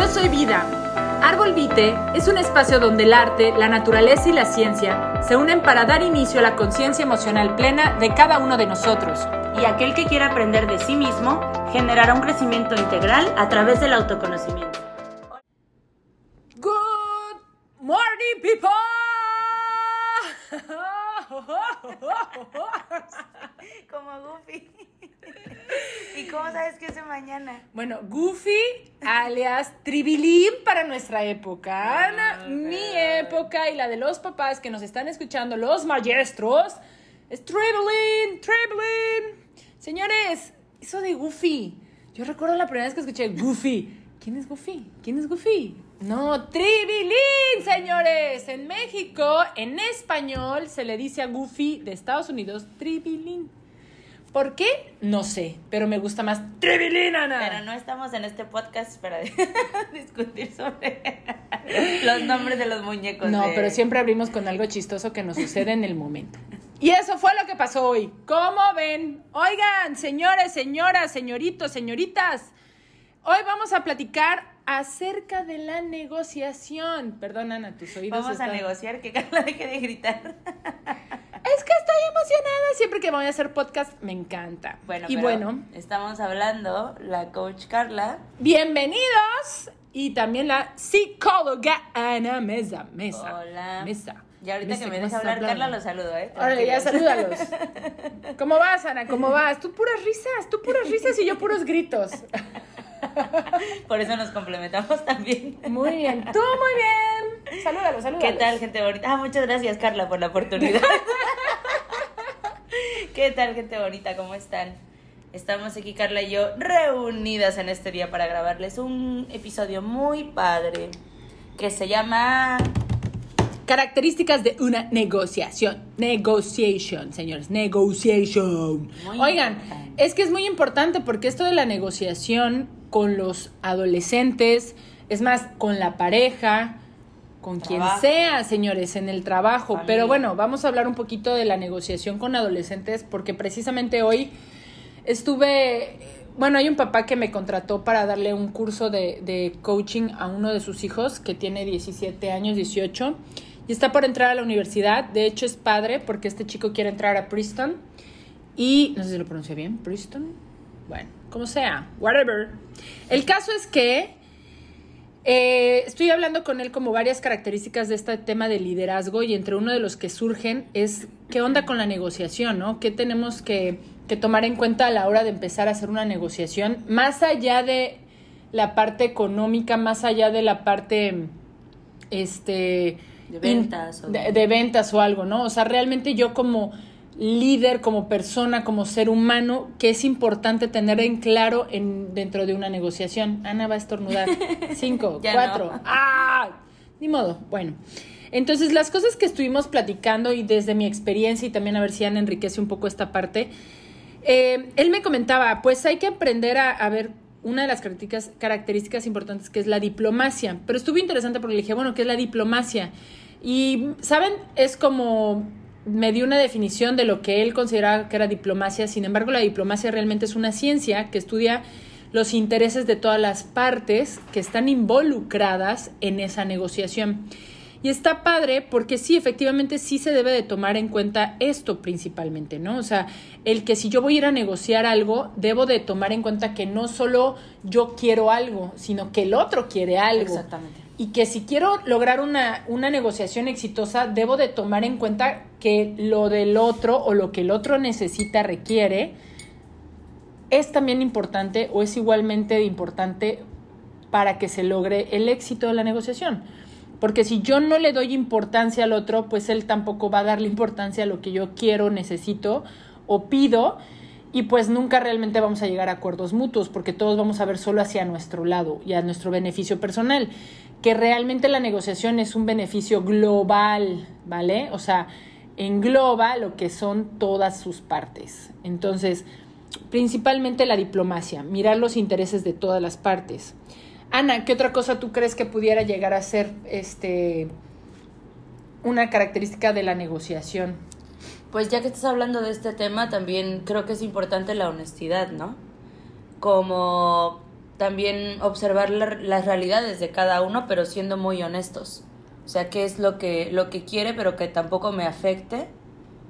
Yo soy Vida. Árbol Vite es un espacio donde el arte, la naturaleza y la ciencia se unen para dar inicio a la conciencia emocional plena de cada uno de nosotros. Y aquel que quiera aprender de sí mismo generará un crecimiento integral a través del autoconocimiento. Good morning, people. Como Goofy. ¿Y cómo sabes que es de mañana? Bueno, Goofy alias Tribilín para nuestra época. Ana, mi época y la de los papás que nos están escuchando, los maestros, es Tribilín, Tribilín. Señores, eso de Goofy. Yo recuerdo la primera vez que escuché Goofy. ¿Quién es Goofy? ¿Quién es Goofy? No, Tribilín, señores. En México, en español, se le dice a Goofy de Estados Unidos Tribilín. ¿Por qué? No sé, pero me gusta más Tribilín, Ana. Pero no estamos en este podcast para discutir sobre los nombres de los muñecos. No, de- pero siempre abrimos con algo chistoso que nos sucede en el momento. Y eso fue lo que pasó hoy. ¿Cómo ven? Oigan, señores, señoras, señoritos, señoritas. Hoy vamos a platicar acerca de la negociación. Perdón, Ana, tus oídos Vamos a negociar que Carla deje de gritar. Es que estoy emocionada. Siempre que voy a hacer podcast, me encanta. Bueno, y pero bueno, estamos hablando, la coach Carla. bienvenidos. Y también la psicóloga Ana Mesa. Mesa. Hola. Mesa. Y ahorita Mesa, que me ¿cómo deja estás hablar Carla, hablando? lo saludo, ¿eh? Órale, ya salúdalos. ¿Cómo vas, Ana? ¿Cómo vas? Tú puras risas, tú puras risas y yo puros gritos. Por eso nos complementamos también. Muy bien, tú muy bien. Salúdalos, salúdalos. ¿Qué tal, gente bonita? Ah, muchas gracias, Carla, por la oportunidad. ¿Qué tal, gente bonita? ¿Cómo están? Estamos aquí, Carla y yo, reunidas en este día para grabarles un episodio muy padre que se llama Características de una negociación. Negotiation, señores. Negotiation. Muy Oigan, importante. es que es muy importante porque esto de la negociación con los adolescentes, es más, con la pareja, con quien sea, señores, en el trabajo. Familia. Pero bueno, vamos a hablar un poquito de la negociación con adolescentes porque precisamente hoy estuve, bueno, hay un papá que me contrató para darle un curso de, de coaching a uno de sus hijos que tiene 17 años, 18, y está por entrar a la universidad. De hecho, es padre porque este chico quiere entrar a Princeton y, no sé si lo pronuncia bien, Princeton. Bueno, como sea, whatever. El caso es que eh, estoy hablando con él como varias características de este tema de liderazgo y entre uno de los que surgen es qué onda con la negociación, ¿no? ¿Qué tenemos que, que tomar en cuenta a la hora de empezar a hacer una negociación? Más allá de la parte económica, más allá de la parte, este... De ventas in- o- de, de ventas o algo, ¿no? O sea, realmente yo como líder, como persona, como ser humano, que es importante tener en claro en, dentro de una negociación. Ana va a estornudar. Cinco, cuatro. no. ¡Ah! Ni modo. Bueno. Entonces, las cosas que estuvimos platicando y desde mi experiencia y también a ver si Ana enriquece un poco esta parte, eh, él me comentaba, pues hay que aprender a, a ver una de las características, características importantes que es la diplomacia. Pero estuvo interesante porque le dije, bueno, ¿qué es la diplomacia? Y, ¿saben? Es como me dio una definición de lo que él consideraba que era diplomacia. Sin embargo, la diplomacia realmente es una ciencia que estudia los intereses de todas las partes que están involucradas en esa negociación. Y está padre porque sí, efectivamente sí se debe de tomar en cuenta esto principalmente, ¿no? O sea, el que si yo voy a ir a negociar algo, debo de tomar en cuenta que no solo yo quiero algo, sino que el otro quiere algo. Exactamente. Y que si quiero lograr una, una negociación exitosa, debo de tomar en cuenta que lo del otro o lo que el otro necesita, requiere, es también importante o es igualmente importante para que se logre el éxito de la negociación. Porque si yo no le doy importancia al otro, pues él tampoco va a darle importancia a lo que yo quiero, necesito o pido. Y pues nunca realmente vamos a llegar a acuerdos mutuos, porque todos vamos a ver solo hacia nuestro lado y a nuestro beneficio personal. Que realmente la negociación es un beneficio global, ¿vale? O sea, engloba lo que son todas sus partes. Entonces, principalmente la diplomacia, mirar los intereses de todas las partes. Ana, ¿qué otra cosa tú crees que pudiera llegar a ser este una característica de la negociación? Pues ya que estás hablando de este tema, también creo que es importante la honestidad, ¿no? Como también observar la- las realidades de cada uno, pero siendo muy honestos. O sea, qué es lo que, lo que quiere, pero que tampoco me afecte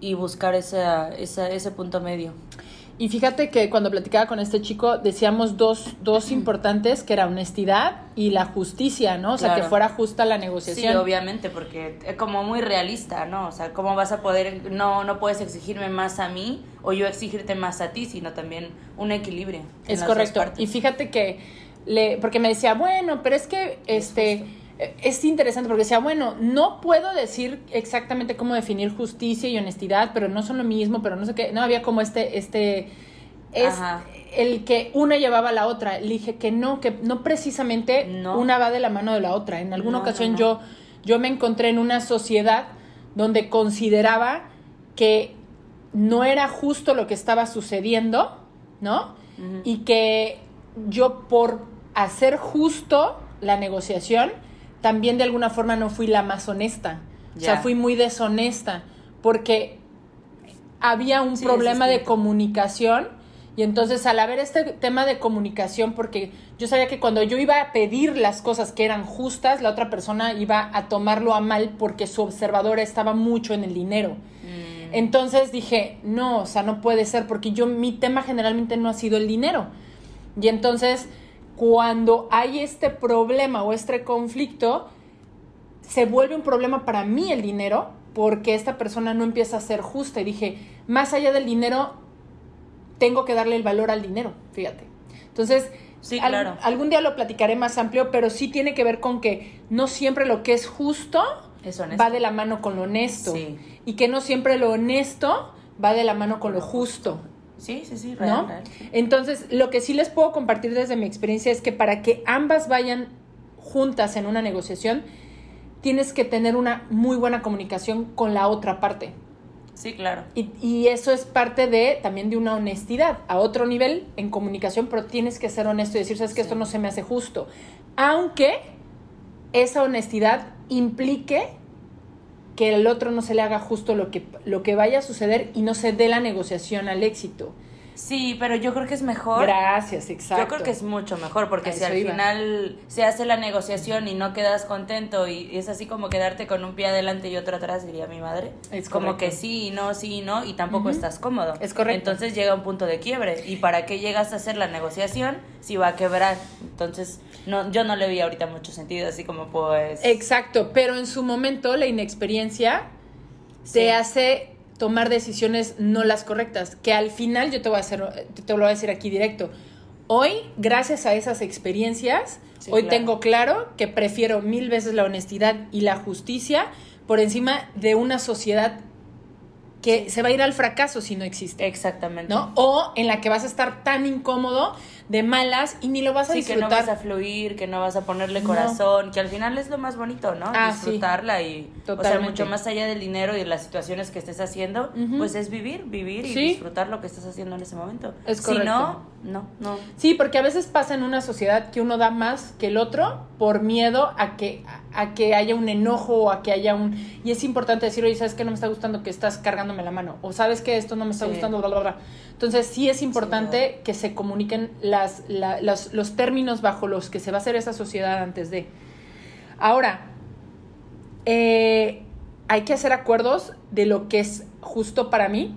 y buscar esa, esa, ese punto medio. Y fíjate que cuando platicaba con este chico decíamos dos, dos importantes, que era honestidad y la justicia, ¿no? O sea, Claro. que fuera justa la Sí, negociación. obviamente, porque es como muy realista, ¿no? O sea, ¿cómo vas a poder, no, no puedes exigirme más a mí o yo exigirte más a ti, sino también un equilibrio. Es correcto. Y fíjate que le, porque me decía, bueno, pero es que este es interesante porque decía, bueno, no puedo decir exactamente cómo definir justicia y honestidad, pero no son lo mismo, pero no sé qué. No había como este, este, es el que una llevaba a la otra. Le dije que no, que no precisamente No. una va de la mano de la otra. En alguna No, ocasión no, yo, yo me encontré en una sociedad donde consideraba que no era justo lo que estaba sucediendo, ¿no? Y que yo por hacer justo la negociación, también de alguna forma no fui la más honesta. O sea, fui muy deshonesta porque había un Sí, problema de comunicación y entonces al haber este tema de comunicación, porque yo sabía que cuando yo iba a pedir las cosas que eran justas, la otra persona iba a tomarlo a mal porque su observador estaba mucho en el dinero. Mm, Entonces dije, no, o sea, no puede ser, porque yo, mi tema generalmente no ha sido el dinero. Y entonces, cuando hay este problema o este conflicto, se vuelve un problema para mí el dinero, porque esta persona no empieza a ser justa. Y dije, más allá del dinero, tengo que darle el valor al dinero, fíjate. Entonces, Sí, al- claro. algún día lo platicaré más amplio, pero sí tiene que ver con que no siempre lo que es justo Es va de la mano con lo honesto. Sí. Y que no siempre lo honesto va de la mano con lo justo. Sí, sí, sí, real, ¿no? real. Entonces, lo que sí les puedo compartir desde mi experiencia es que para que ambas vayan juntas en una negociación, tienes que tener una muy buena comunicación con la otra parte. Sí, claro. Y, y eso es parte de también de una honestidad a otro nivel en comunicación, pero tienes que ser honesto y decir, sabes que esto no se me hace justo. Aunque esa honestidad implique que el otro no se le haga justo lo que, lo que vaya a suceder y no se dé la negociación al éxito. Sí, pero yo creo que es mejor. Gracias, exacto. Yo creo que es mucho mejor porque si al iba. final se hace la negociación y no quedas contento y es así como quedarte con un pie adelante y otro atrás, diría mi madre. Es como correcto. que sí y no, sí y no y tampoco estás cómodo. Es correcto. Entonces llega un punto de quiebre. ¿Y para qué llegas a hacer la negociación si va a quebrar? Entonces no, yo no le vi ahorita mucho sentido, así como pues... Exacto, pero en su momento la inexperiencia Sí. te hace tomar decisiones no las correctas, que al final yo te voy a hacer te lo voy a decir aquí directo. Hoy, gracias a esas experiencias, Sí, hoy claro. tengo claro que prefiero mil veces la honestidad y la justicia por encima de una sociedad que se va a ir al fracaso si no existe. Exactamente. ¿No? O en la que vas a estar tan incómodo de malas y ni lo vas a Sí, que no disfrutar. vas a fluir, que no vas a ponerle No. corazón, que al final es lo más bonito, ¿no? Ah, sí. Disfrutarla y, o sea, mucho más allá del dinero y de las situaciones que estés haciendo, pues es vivir, vivir y disfrutar lo que estás haciendo en ese momento. Es Si correcto. no, no, no. Sí, porque a veces pasa en una sociedad que uno da más que el otro por miedo a que, a que haya un enojo o a que haya un... Y es importante decir, oye, ¿sabes qué? No me está gustando que estás cargándome la mano. O ¿sabes que Esto no me está Sí. gustando, bla, bla, bla. Entonces sí es importante que se comuniquen las, la- los, los términos bajo los que se va a hacer esa sociedad antes de... Ahora, eh, hay que hacer acuerdos de lo que es justo para mí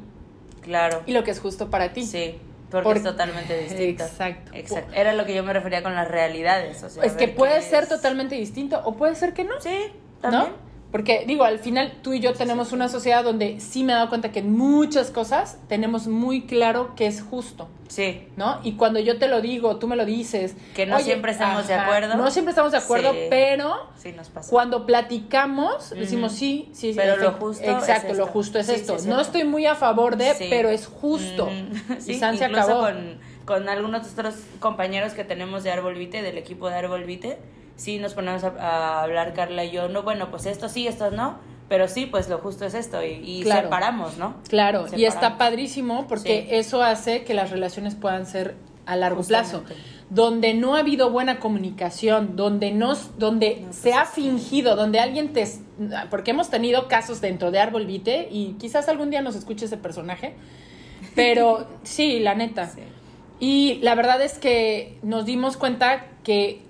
Claro. y lo que es justo para ti. Sí, porque Por- es totalmente distinto. Exacto. Exacto. Era lo que yo me refería con las realidades. O sea, Es que puede ser es- totalmente distinto o puede ser que no. Sí, también. ¿No? Porque digo, al final tú y yo tenemos una sociedad donde sí me he dado cuenta que en muchas cosas tenemos muy claro que es justo, Sí. ¿no? Y cuando yo te lo digo, tú me lo dices. Que no siempre estamos de acuerdo. No siempre estamos de acuerdo, Sí. pero Sí, nos pasa. cuando platicamos decimos sí, sí, sí. Pero lo justo Exacto, es lo justo es esto. es no estoy muy a favor de, pero es justo. Y San se acabó. Con, con algunos otros compañeros que tenemos de Árbol Vite, del equipo de Árbol Vite, sí nos ponemos a, a hablar Carla y yo, no, bueno, pues esto sí, esto no, pero sí, pues lo justo es esto, y, y Claro. separamos, ¿no? Claro, y está Separamos. padrísimo porque Sí. eso hace que las relaciones puedan ser a largo plazo. Donde no ha habido buena comunicación, donde no, donde No, pues se ha fingido, donde alguien te porque hemos tenido casos dentro de Árbol Vite y quizás algún día nos escuche ese personaje, pero sí, la neta. Sí. Y la verdad es que nos dimos cuenta que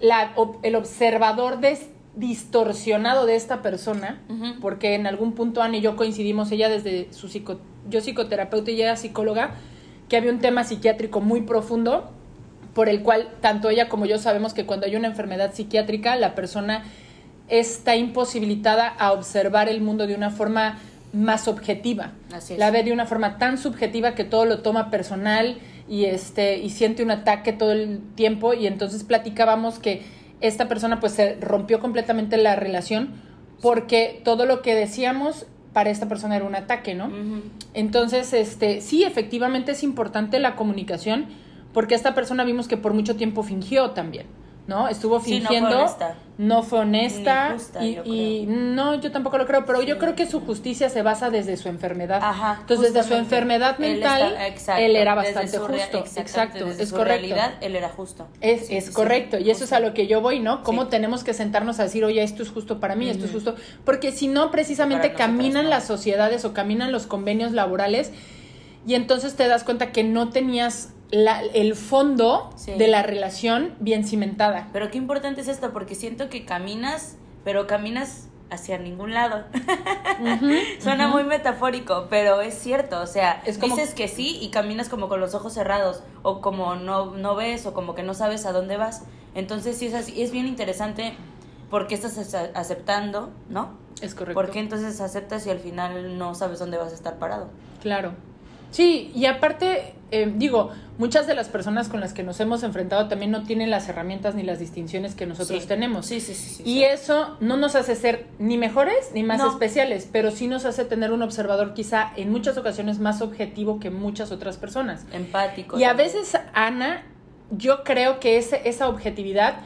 la, el observador des- distorsionado de esta persona, porque en algún punto Ana y yo coincidimos, ella desde su psico, yo psicoterapeuta y ella psicóloga, que había un tema psiquiátrico muy profundo, por el cual tanto ella como yo sabemos que cuando hay una enfermedad psiquiátrica, la persona está imposibilitada a observar el mundo de una forma más objetiva. Así es. La ve de una forma tan subjetiva que todo lo toma personal y este y siente un ataque todo el tiempo y entonces platicábamos que esta persona pues se rompió completamente la relación porque todo lo que decíamos para esta persona era un ataque, ¿no? Entonces, este, sí, efectivamente es importante la comunicación, porque esta persona vimos que por mucho tiempo fingió también, ¿no? Estuvo Sí, no fue fingiendo, honesta. no fue honesta, justa, y, yo y no, yo tampoco lo creo, pero yo creo que su justicia se basa desde su enfermedad. Ajá, Entonces, desde su enfermedad Él mental, está- exacto, él era bastante justo, exacto, desde es su correcto. realidad, él era justo. Es, Sí, es correcto, y eso es a lo que yo voy, ¿no? ¿Cómo tenemos que sentarnos a decir, oye, esto es justo para mí, esto es justo? Porque si no, precisamente Para caminan las sociedades o caminan los convenios laborales y entonces te das cuenta que no tenías la- el fondo Sí. de la relación bien cimentada. Pero qué importante es esto, porque siento que caminas, pero caminas hacia ningún lado. Ujú, Suena muy metafórico, pero es cierto. O sea, Es como- dices que sí y caminas como con los ojos cerrados, o como no, no ves, o como que no sabes a dónde vas. Entonces, sí es así. Es bien interesante por qué estás ace- aceptando, ¿no? Es correcto. ¿Por qué entonces aceptas y al final no sabes dónde vas a estar parado? Claro. Sí, y aparte, eh, digo, muchas de las personas con las que nos hemos enfrentado también no tienen las herramientas ni las distinciones que nosotros Sí. tenemos. Sí, sí, sí. sí, Y sí. eso no nos hace ser ni mejores ni más No. especiales, pero sí nos hace tener un observador quizá en muchas ocasiones más objetivo que muchas otras personas. Empático. Y a veces, Ana, yo creo que ese, esa objetividad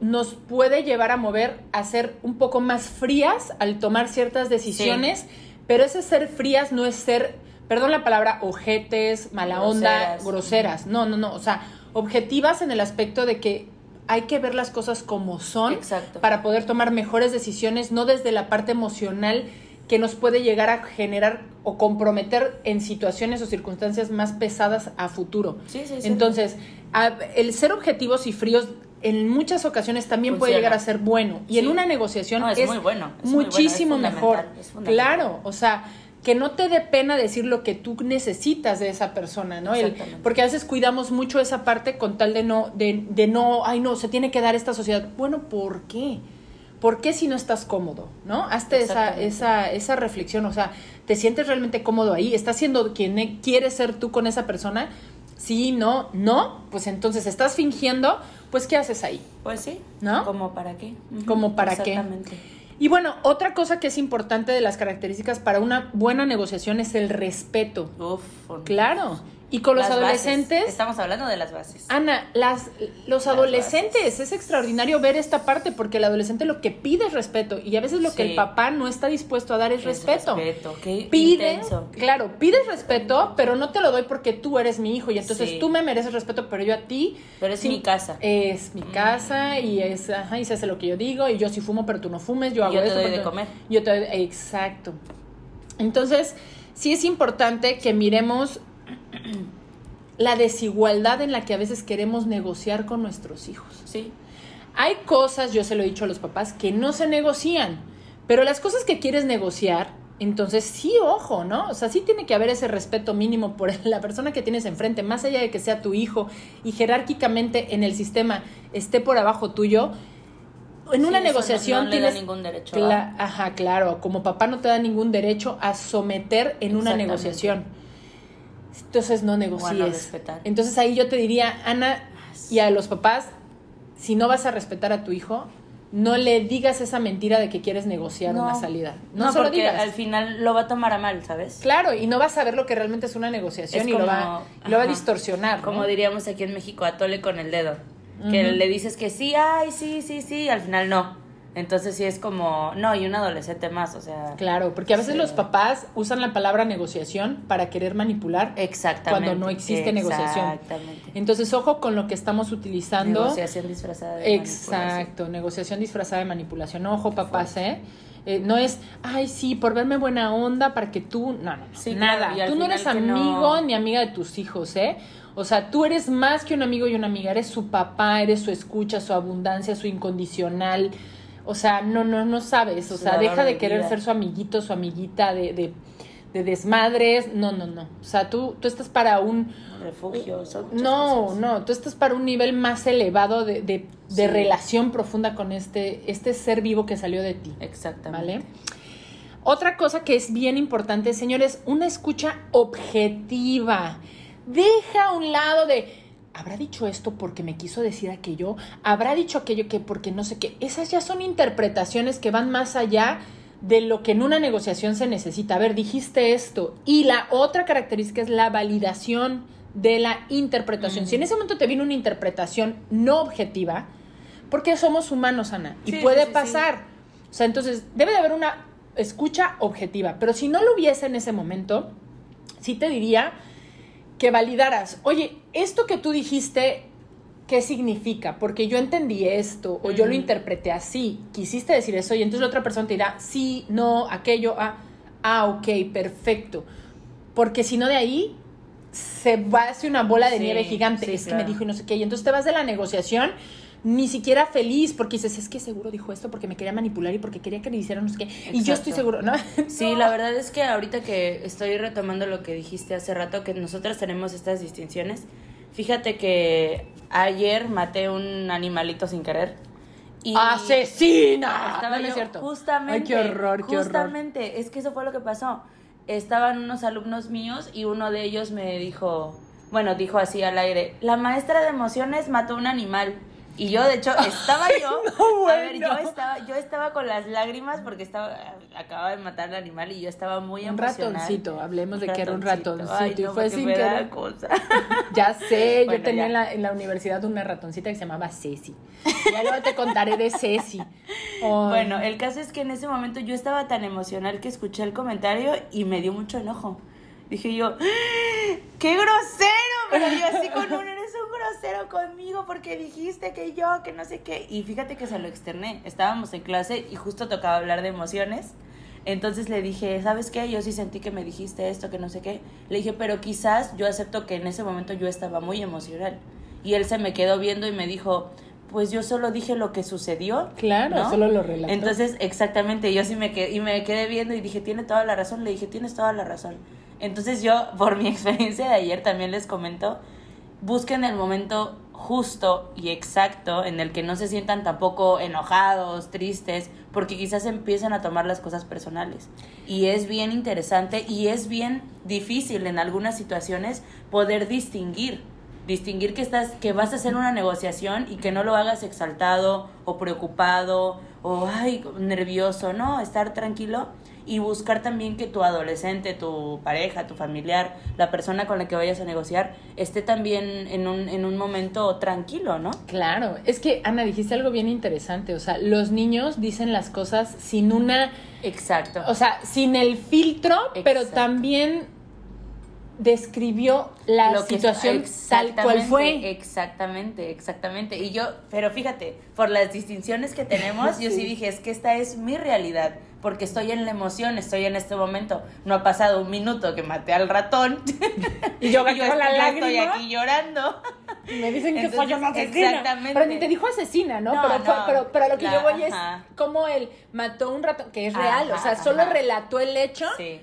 nos puede llevar a mover a ser un poco más frías al tomar ciertas decisiones, pero ese ser frías no es ser, perdón la palabra, ojetes, mala onda, Groseras. No, no, no. O sea, objetivas en el aspecto de que hay que ver las cosas como son Exacto. para poder tomar mejores decisiones, no desde la parte emocional que nos puede llegar a generar o comprometer en situaciones o circunstancias más pesadas a futuro. Sí, sí, sí. Entonces, el ser objetivos y fríos en muchas ocasiones también puede llegar a ser bueno. Y Sí. en una negociación No, es muy bueno, es muy bueno, muchísimo es mejor. Claro, o sea, que no te dé pena decir lo que tú necesitas de esa persona, ¿no? El- porque a veces cuidamos mucho esa parte con tal de no, de, de no, ay no, se tiene que dar esta sociedad. Bueno, ¿por qué? ¿Por qué si no estás cómodo? ¿No? Hazte esa, esa, esa reflexión, o sea, ¿te sientes realmente cómodo ahí? ¿Estás siendo quien e- quieres ser tú con esa persona? Sí, no, no, pues entonces estás fingiendo, pues ¿qué haces ahí? Pues sí. ¿No? ¿Como para qué? ¿Como para qué? Exactamente. Y bueno, otra cosa que es importante de las características para una buena negociación es el respeto. Uf. Claro. Y con los bases. adolescentes, Estamos hablando de las bases. Ana, las, los adolescentes, es extraordinario ver esta parte porque el adolescente lo que pide es respeto y a veces lo que el papá no está dispuesto a dar es, Es respeto. respeto, qué Pide, intenso. claro, pides respeto, pero no te lo doy porque tú eres mi hijo y entonces Sí. tú me mereces respeto, pero yo a ti Pero es sí, mi casa. Es mi casa y es, ajá, y se hace lo que yo digo y yo sí fumo, pero tú no fumes, yo Y hago yo te esto, doy de comer. Yo te doy, exacto. Entonces, sí es importante que miremos la desigualdad en la que a veces queremos negociar con nuestros hijos. Sí. Hay cosas, yo se lo he dicho a los papás, que no se negocian, pero las cosas que quieres negociar, entonces sí, ojo, ¿no? O sea, sí tiene que haber ese respeto mínimo por la persona que tienes enfrente, más allá de que sea tu hijo y jerárquicamente en el sistema esté por abajo tuyo. En Sí, una negociación no, no le da tienes ningún derecho. Cla- ajá, claro, como papá no te da ningún derecho a someter en una negociación. Entonces no negocies. respetar. Entonces ahí yo te diría, Ana, y a los papás, si no vas a respetar a tu hijo, no le digas esa mentira de que quieres negociar No. una salida. No, No, se lo digas. al final lo va a tomar a mal, ¿sabes? Claro, y no vas a ver lo que realmente es una negociación Es y lo va, lo va a distorsionar. ¿no? Como diríamos aquí en México, atole con el dedo. Que le dices que sí, ay, sí, sí, sí, y al final no. Entonces sí es como, no, y un adolescente más, o sea. Claro, porque a veces Sí. los papás usan la palabra negociación para querer manipular Exactamente. cuando no existe negociación. Exactamente. Entonces, ojo con lo que estamos utilizando. Negociación disfrazada de manipulación. Exacto, negociación disfrazada de manipulación. Ojo, papás, ¿eh? Eh, no es, ay, sí, por verme buena onda para que tú. No, no, no. Sí, nada. tú no eres no- amigo ni amiga de tus hijos, ¿eh? O sea, tú eres más que un amigo y una amiga, eres su papá, eres su escucha, su abundancia, su incondicional. O sea, no, no, no sabes. O sea, deja de querer vida. ser su amiguito, su amiguita de, de, de desmadres. No, no, no. O sea, tú, tú estás para un, Refugio, son no, cosas. no, tú estás para un nivel más elevado de, de, de Sí. relación profunda con este, este ser vivo que salió de ti. Exactamente. ¿Vale? Otra cosa que es bien importante, señores, una escucha objetiva. Deja a un lado de, habrá dicho esto porque me quiso decir aquello, habrá dicho aquello que porque no sé qué. Esas ya son interpretaciones que van más allá de lo que en una negociación se necesita. A ver, dijiste esto. Y la otra característica es la validación de la interpretación. Si en ese momento te viene una interpretación no objetiva, porque somos humanos, Ana, y Sí, puede sí, sí, pasar. O sea, entonces debe de haber una escucha objetiva, pero si no lo hubiese en ese momento, sí te diría que validaras, oye, esto que tú dijiste, ¿qué significa? Porque yo entendí esto, o yo lo interpreté así, quisiste decir eso, y entonces la otra persona te dirá, sí, no, aquello, ah, ah, ok, perfecto. Porque si no de ahí se va a hacer una bola de Sí, nieve gigante. sí, es que me dijo y no sé qué. Y entonces te vas de la negociación ni siquiera feliz porque dices, es que seguro dijo esto porque me quería manipular y porque quería que le hicieran no sé qué. Y yo estoy seguro, ¿no? Sí, No. la verdad es que ahorita que estoy retomando lo que dijiste hace rato, que nosotras tenemos estas distinciones, fíjate que ayer maté un animalito sin querer. Y ¡Asesina! Estaba No, no yo es cierto. Justamente. Ay, qué horror, qué horror. Justamente, es que eso fue lo que pasó. Estaban unos alumnos míos y uno de ellos me dijo, bueno, dijo así al aire, la maestra de emociones mató un animal. Y yo, de hecho, estaba yo, no, a ver, yo estaba, yo estaba con las lágrimas porque estaba, acababa de matar al animal y yo estaba muy Un emocional. ratoncito, hablemos de que era un ratoncito. Ay, y no, fue porque sin querer. cosa. Ya sé, yo tenía en la, en la universidad una ratoncita que se llamaba Ceci. Ya luego te contaré de Ceci. Bueno, el caso es que en ese momento yo estaba tan emocional que escuché el comentario y me dio mucho enojo. Dije yo, ¡Ah! ¡qué grosero! Pero yo así con un, un grosero conmigo porque dijiste que yo, que no sé qué. Y fíjate que se lo externé. Estábamos en clase y justo tocaba hablar de emociones. Entonces le dije, ¿sabes qué? Yo sí sentí que me dijiste esto, que no sé qué. Le dije, pero quizás yo acepto que en ese momento yo estaba muy emocional. Y él se me quedó viendo y me dijo, pues yo solo dije lo que sucedió. Claro, ¿no? solo lo relató. Entonces, exactamente, yo sí me quedé, y me quedé viendo y dije, tiene toda la razón, le dije, tienes toda la razón. Entonces yo, por mi experiencia de ayer, también les comento, busquen el momento justo y exacto en el que no se sientan tampoco enojados, tristes, porque quizás empiezan a tomar las cosas personales. Y es bien interesante y es bien difícil en algunas situaciones poder distinguir distinguir que estás que vas a hacer una negociación y que no lo hagas exaltado o preocupado o ay nervioso no estar tranquilo y buscar también que tu adolescente tu pareja tu familiar la persona con la que vayas a negociar esté también en un en un momento tranquilo no Claro, es que Ana dijiste algo bien interesante, o sea, los niños dicen las cosas sin una, exacto. O sea, sin el filtro, pero también describió la Lo que- situación tal cual fue. Exactamente, exactamente. Y yo, pero fíjate, por las distinciones que tenemos, yo sí Sí. dije, es que esta es mi realidad, porque estoy en la emoción, estoy en este momento. No ha pasado un minuto que maté al ratón. Y yo, y yo, con la yo estoy lágrima. aquí llorando. Y me dicen que Entonces, fue una asesina. exactamente. Pero ni te dijo asesina, ¿no? No, pero, fue- no, pero, pero lo que la- yo voy es ajá. como él mató un ratón, que es Ajá, real, o sea, solo ajá. relató el hecho. Sí.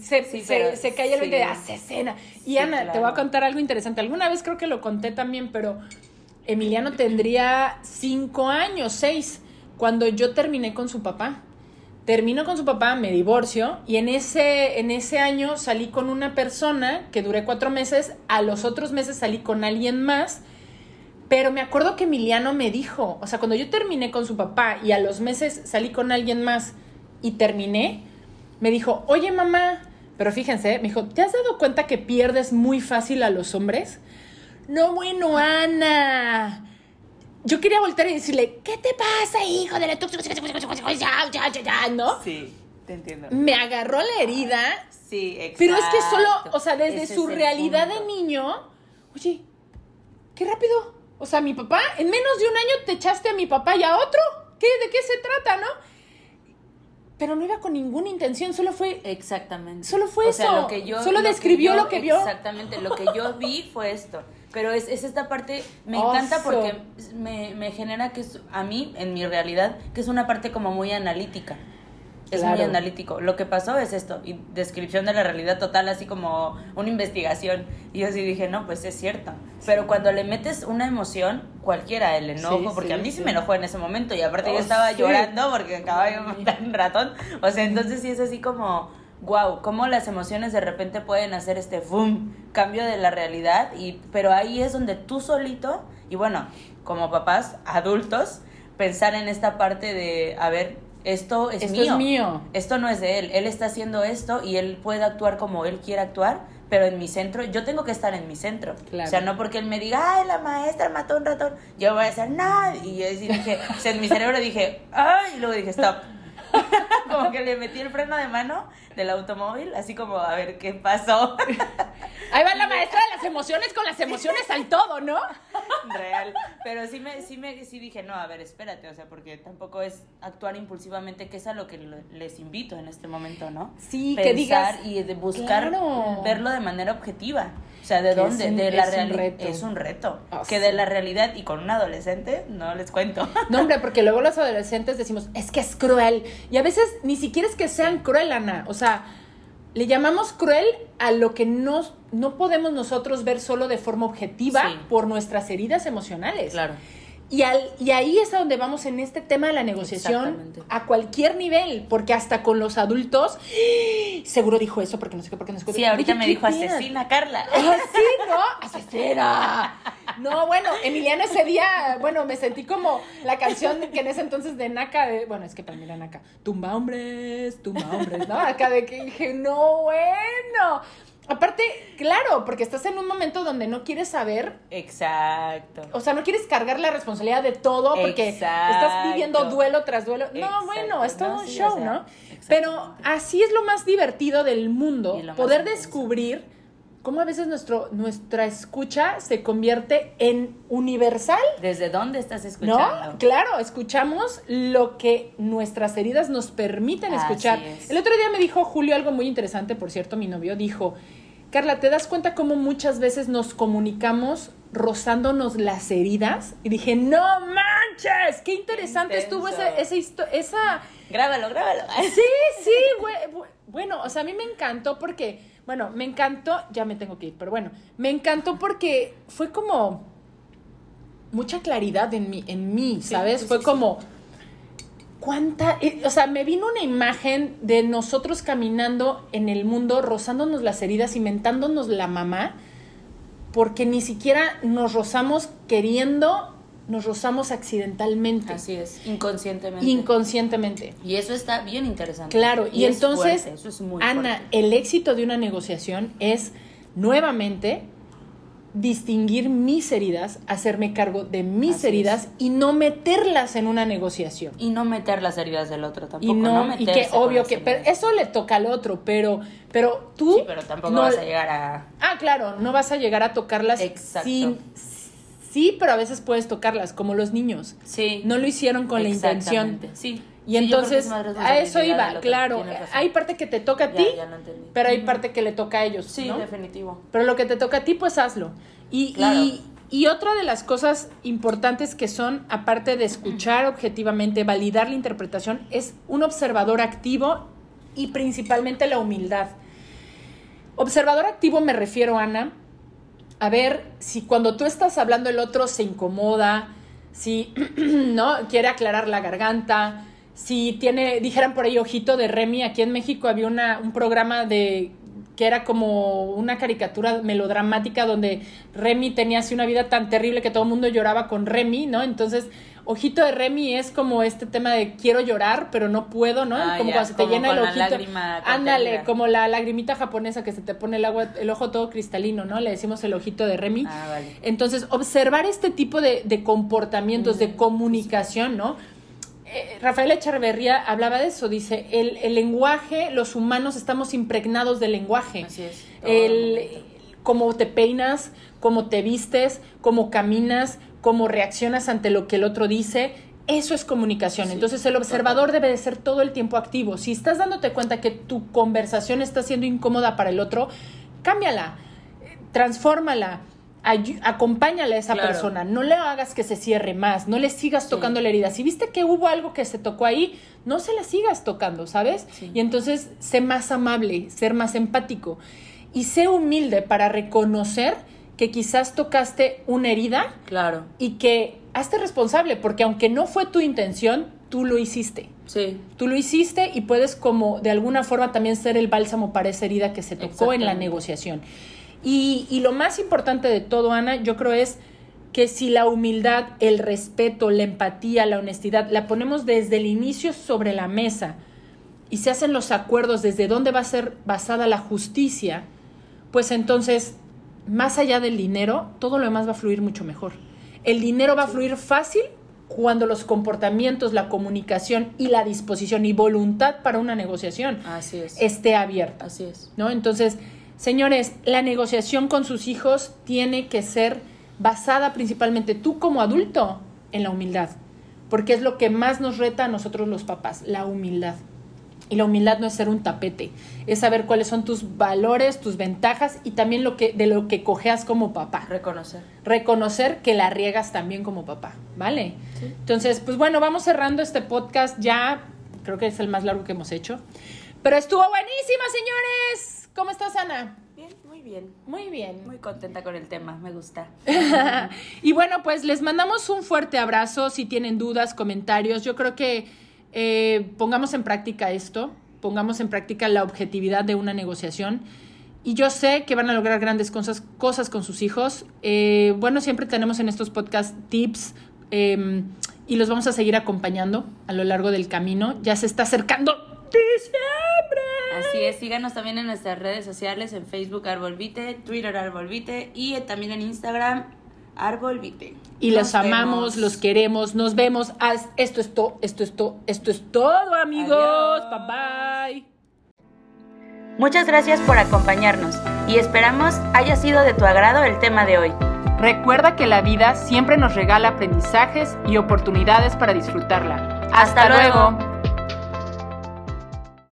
Se, Sí, se, se cae el sí. de asesina. Y Sí, Ana, te voy a contar algo interesante. Alguna vez creo que lo conté también, pero Emiliano tendría cinco años, seis, cuando yo terminé con su papá. Termino con su papá, me divorcio y en ese, en ese año salí con una persona que duré cuatro meses, a los otros meses salí con alguien más, pero me acuerdo que Emiliano me dijo, o sea, cuando yo terminé con su papá y a los meses salí con alguien más y terminé, me dijo, oye mamá, pero fíjense, me dijo, ¿te has dado cuenta que pierdes muy fácil a los hombres? No, bueno, Ana. Yo quería voltear y decirle, ¿qué te pasa, hijo de la tóxica? Ya, ya, ya, ya, ¿no? Sí, te entiendo. Me agarró la herida, Sí, exacto. pero es que solo, o sea, desde Ese su realidad de niño, oye, qué rápido. O sea, mi papá, en menos de un año te echaste a mi papá y a otro. ¿Qué, ¿De qué se trata, no? Pero no iba con ninguna intención, solo fue Exactamente. Solo fue O sea, eso. lo que yo- Solo lo que describió yo- lo que vio. Exactamente, lo que yo vi fue esto. Pero es, es esta parte, me Oso. encanta porque me, me genera que es, a mí, en mi realidad, que es una parte como muy analítica. Es muy analítico. Lo que pasó es esto, y descripción de la realidad total, así como una investigación. Y yo sí dije, no, pues es cierto. Pero cuando le metes una emoción, cualquiera, el enojo, Sí, porque sí, a mí sí, me enojó en ese momento, y aparte Oh, yo estaba llorando porque acababa de matar un ratón. O sea, entonces sí es así como, wow, cómo las emociones de repente pueden hacer este boom, cambio de la realidad, y, pero ahí es donde tú solito, y bueno, como papás adultos, pensar en esta parte de, a ver, esto es Esto mío. es mío. Esto no es de él. Él está haciendo esto y él puede actuar como él quiere actuar, pero en mi centro, yo tengo que estar en mi centro. Claro. O sea, no porque él me diga, ay, la maestra mató un ratón, yo voy a hacer nada. Y yo dije, o sea, en mi cerebro dije, ay, y luego dije, stop. como que le metí el freno de mano del automóvil, así como, a ver qué pasó. Ahí va la maestra de las emociones con las emociones al todo, ¿no? Real. Pero sí me, sí me, sí dije, no, a ver, espérate, o sea, porque tampoco es actuar impulsivamente, que es a lo que les invito en este momento, ¿no? Sí, que digas, y de buscar claro. verlo de manera objetiva. O sea, ¿de dónde? es un- de la es un realidad. reto. Es un reto. Ah, que sí. de la realidad y con un adolescente, no les cuento. No, hombre, porque luego los adolescentes decimos, es que es cruel. Y a veces ni siquiera es que sean cruel, Ana. O sea, le llamamos cruel a lo que no, no podemos nosotros ver solo de forma objetiva Sí. por nuestras heridas emocionales. Claro. Y, al, y ahí es a donde vamos en este tema de la negociación a cualquier nivel, porque hasta con los adultos, ¡ah! seguro dijo eso, porque no sé qué, porque no sé qué. Sí, ahorita me ¿qué dijo asesina, Carla. Ah, sí, ¿no? Asesina. No, bueno, Emiliano ese día, bueno, me sentí como la canción que en ese entonces de Naka, de, bueno, es que para mí era Naka, tumba hombres, tumba hombres, ¿no? Acá de que dije, no, bueno. Aparte, claro, porque estás en un momento donde no quieres saber, Exacto. o sea, no quieres cargar la responsabilidad de todo porque Exacto. estás viviendo duelo tras duelo. No, Exacto. bueno, es todo No, un sí, show, o sea, ¿no? Pero así es lo más divertido del mundo, poder descubrir cómo a veces nuestro, nuestra escucha se convierte en universal. ¿Desde dónde estás ¿No? escuchando? Claro, escuchamos lo que nuestras heridas nos permiten escuchar. es. El otro día me dijo Julio algo muy interesante, por cierto, mi novio dijo, Carla, ¿te das cuenta cómo muchas veces nos comunicamos rozándonos las heridas? Y dije, no manches, qué interesante estuvo esa, esa, esa... Grábalo, grábalo. Sí, sí, bu- bueno, o sea, a mí me encantó porque, bueno, me encantó, ya me tengo que ir, pero bueno, me encantó porque fue como mucha claridad en mí, en mí, ¿sabes? sí, fue sí, como cuánta, eh, o sea, me vino una imagen de nosotros caminando en el mundo, rozándonos las heridas, inventándonos la mamá, porque ni siquiera nos rozamos queriendo, nos rozamos accidentalmente, Así es, inconscientemente. inconscientemente. y eso está bien interesante. Claro, y, es entonces, fuerte, eso es muy Ana, fuerte. el éxito de una negociación es nuevamente distinguir mis heridas, hacerme cargo de mis Así heridas y no meterlas en una negociación. Y no meter las heridas del otro tampoco. Y no, y que obvio que pero eso le toca al otro, pero pero tú Sí, pero tampoco no vas a llegar a. Ah, claro, no vas a llegar a tocarlas Exacto. sin Sí, pero a veces puedes tocarlas como los niños. Sí. No lo hicieron con la intención. Sí. Y Sí, entonces, a eso iba, claro. Hay parte que te toca a ti, ya pero hay parte que le toca a ellos. Sí, ¿no? definitivo. Pero lo que te toca a ti, pues hazlo. Y, Claro. y, y otra de las cosas importantes que son, aparte de escuchar objetivamente, validar la interpretación, es un observador activo y principalmente la humildad. Observador activo me refiero, Ana, a ver si cuando tú estás hablando el otro se incomoda, si no quiere aclarar la garganta, si tiene, dijeran por ahí ojito de Remy, aquí en México había una, un programa de que era como una caricatura melodramática donde Remy tenía así una vida tan terrible que todo el mundo lloraba con Remy, ¿no? Entonces, ojito de Remy es como este tema de quiero llorar, pero no puedo, ¿no? Ah, como ya, cuando se te como llena el ojito. lágrima Ándale, como la lagrimita japonesa que se te pone el agua, el ojo todo cristalino, ¿no? Le decimos el ojito de Remy. Ah, vale. Entonces, observar este tipo de, de comportamientos, Mm, de comunicación, ¿no? Eh, Rafael Echeverría hablaba de eso, dice, el, el lenguaje, los humanos estamos impregnados del lenguaje. Así es. el cómo te peinas, cómo te vistes, cómo caminas, cómo reaccionas ante lo que el otro dice. Eso es comunicación. Entonces el observador debe de ser todo el tiempo activo. Si estás dándote cuenta que tu conversación está siendo incómoda para el otro, cámbiala, transfórmala, acompáñale a esa Claro. persona. No le hagas que se cierre más, no le sigas Sí. tocando la herida. Si viste que hubo algo que se tocó ahí, no se la sigas tocando, ¿sabes? Sí. Y entonces sé más amable, ser más empático y sé humilde para reconocer que quizás tocaste una herida Claro. y que hazte responsable, porque aunque no fue tu intención, tú lo hiciste. Sí. Tú lo hiciste y puedes como de alguna forma también ser el bálsamo para esa herida que se tocó en la negociación. Y, y lo más importante de todo, Ana, yo creo es que si la humildad, el respeto, la empatía, la honestidad, la ponemos desde el inicio sobre la mesa y se hacen los acuerdos desde dónde va a ser basada la justicia, pues entonces, más allá del dinero, todo lo demás va a fluir mucho mejor. El dinero va a fluir fácil cuando los comportamientos, la comunicación y la disposición y voluntad para una negociación Así es. esté abierta. Así es. ¿no? Entonces, señores, la negociación con sus hijos tiene que ser basada principalmente tú como adulto en la humildad, porque es lo que más nos reta a nosotros los papás, la humildad. Y la humildad no es ser un tapete, es saber cuáles son tus valores, tus ventajas y también lo que de lo que cojeas como papá. Reconocer. Reconocer que la riegas también como papá, ¿vale? Sí. Entonces, pues bueno, vamos cerrando este podcast ya, creo que es el más largo que hemos hecho. Pero estuvo buenísima, señores. ¿Cómo estás, Ana? Bien, muy bien. Muy bien. Muy contenta con el tema, me gusta. y bueno, pues les mandamos un fuerte abrazo. Si tienen dudas, comentarios, yo creo que eh, pongamos en práctica esto, pongamos en práctica la objetividad de una negociación. Y yo sé que van a lograr grandes cosas, cosas con sus hijos. Eh, bueno, siempre tenemos en estos podcasts tips eh, y los vamos a seguir acompañando a lo largo del camino. Ya se está acercando diciembre. Así es, síganos también en nuestras redes sociales, en Facebook Arbolvite, Twitter Arbolvite y también en Instagram Arbolvite. Y Nos los amamos, vemos. los queremos, nos vemos. Esto es todo, esto es todo, esto es todo, amigos. Adiós. Bye bye. Muchas gracias por acompañarnos y esperamos haya sido de tu agrado el tema de hoy. Recuerda que la vida siempre nos regala aprendizajes y oportunidades para disfrutarla. Hasta luego.